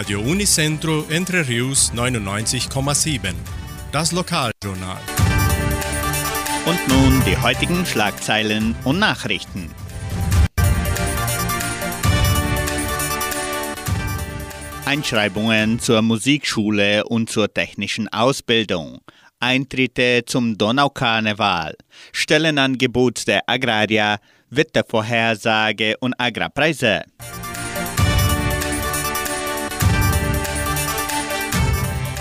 Radio Unicentro Entre Rius 99,7. Das Lokaljournal. Und nun die heutigen Schlagzeilen und Nachrichten. Einschreibungen zur Musikschule und zur technischen Ausbildung. Eintritte zum Donaukarneval. Stellenangebot der Agraria, Wettervorhersage und Agrarpreise.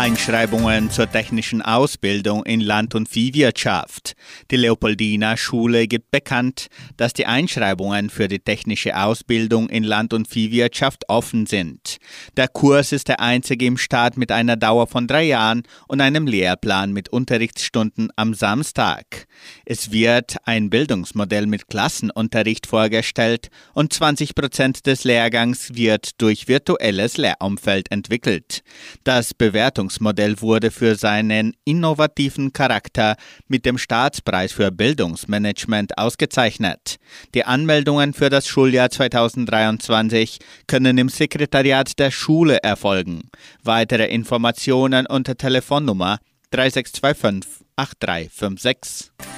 Einschreibungen zur technischen Ausbildung in Land- und Viehwirtschaft. Die Leopoldina Schule gibt bekannt, dass die Einschreibungen für die technische Ausbildung in Land- und Viehwirtschaft offen sind. Der Kurs ist der einzige im Staat mit einer Dauer von drei Jahren und einem Lehrplan mit Unterrichtsstunden am Samstag. Es wird ein Bildungsmodell mit Klassenunterricht vorgestellt und 20 Prozent des Lehrgangs wird durch virtuelles Lehrumfeld entwickelt. Das Bewertungs Bildungsmodell wurde für seinen innovativen Charakter mit dem Staatspreis für Bildungsmanagement ausgezeichnet. Die Anmeldungen für das Schuljahr 2023 können im Sekretariat der Schule erfolgen. Weitere Informationen unter Telefonnummer 3625 8356.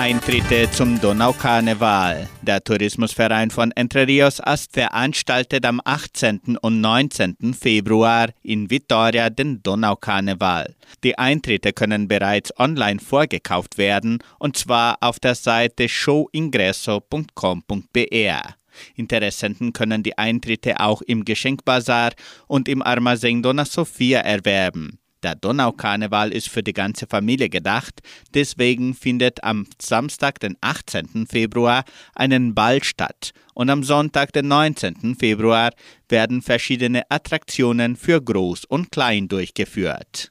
Eintritte zum Donaukarneval. Der Tourismusverein von Entre Rios Ast veranstaltet am 18. und 19. Februar in Vitoria den Donaukarneval. Die Eintritte können bereits online vorgekauft werden und zwar auf der Seite showingresso.com.br. Interessenten können die Eintritte auch im Geschenkbazar und im Armazém Dona Sofia erwerben. Der Donaukarneval ist für die ganze Familie gedacht, deswegen findet am Samstag, den 18. Februar, einen Ball statt und am Sonntag, den 19. Februar, werden verschiedene Attraktionen für Groß und Klein durchgeführt.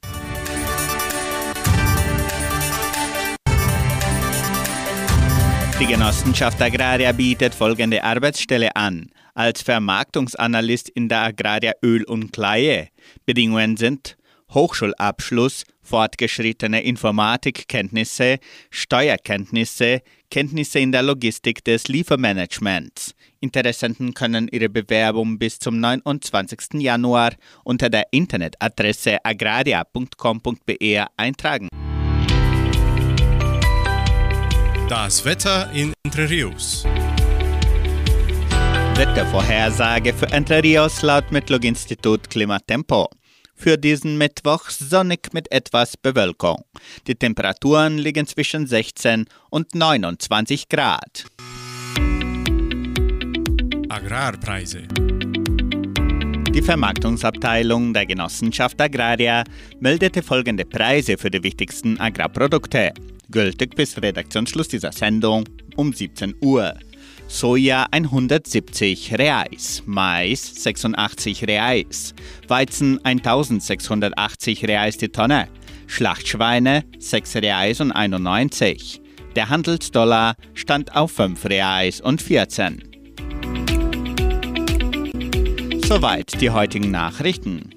Die Genossenschaft Agraria bietet folgende Arbeitsstelle an. Als Vermarktungsanalyst in der Agraria Öl und Kleie. Bedingungen sind Hochschulabschluss, fortgeschrittene Informatikkenntnisse, Steuerkenntnisse, Kenntnisse in der Logistik des Liefermanagements. Interessenten können ihre Bewerbung bis zum 29. Januar unter der Internetadresse agraria.com.br eintragen. Das Wetter in Entre Rios. Wettervorhersage für Entre Rios laut Metlog-Institut Klimatempo. Für diesen Mittwoch sonnig mit etwas Bewölkung. Die Temperaturen liegen zwischen 16 und 29 Grad. Agrarpreise. Die Vermarktungsabteilung der Genossenschaft Agraria meldete folgende Preise für die wichtigsten Agrarprodukte, gültig bis Redaktionsschluss dieser Sendung um 17 Uhr. Soja 170 Reais, Mais 86 Reais, Weizen 1680 Reais die Tonne, Schlachtschweine 6 Reais und 91. Der Handelsdollar stand auf 5 Reais und 14. Soweit die heutigen Nachrichten.